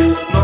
No